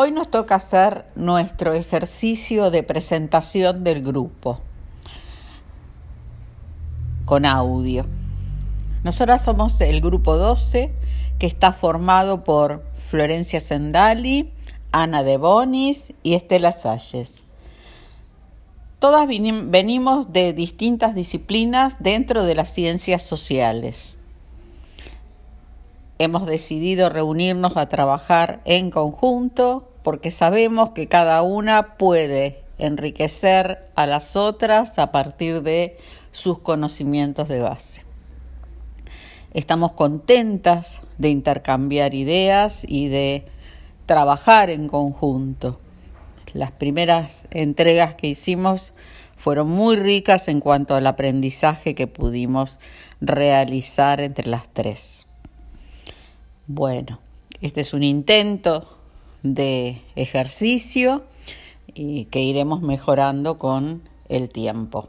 Hoy nos toca hacer nuestro ejercicio de presentación del grupo con audio. Nosotras somos el grupo 12 que está formado por Florencia Sendali, Ana de Bonis y Estela Salles. Todas venimos de distintas disciplinas dentro de las ciencias sociales hemos decidido reunirnos a trabajar en conjunto porque sabemos que cada una puede enriquecer a las otras a partir de sus conocimientos de base. Estamos contentas de intercambiar ideas y de trabajar en conjunto. Las primeras entregas que hicimos fueron muy ricas en cuanto al aprendizaje que pudimos realizar entre las tres. Bueno, este es un intento de ejercicio y que iremos mejorando con el tiempo.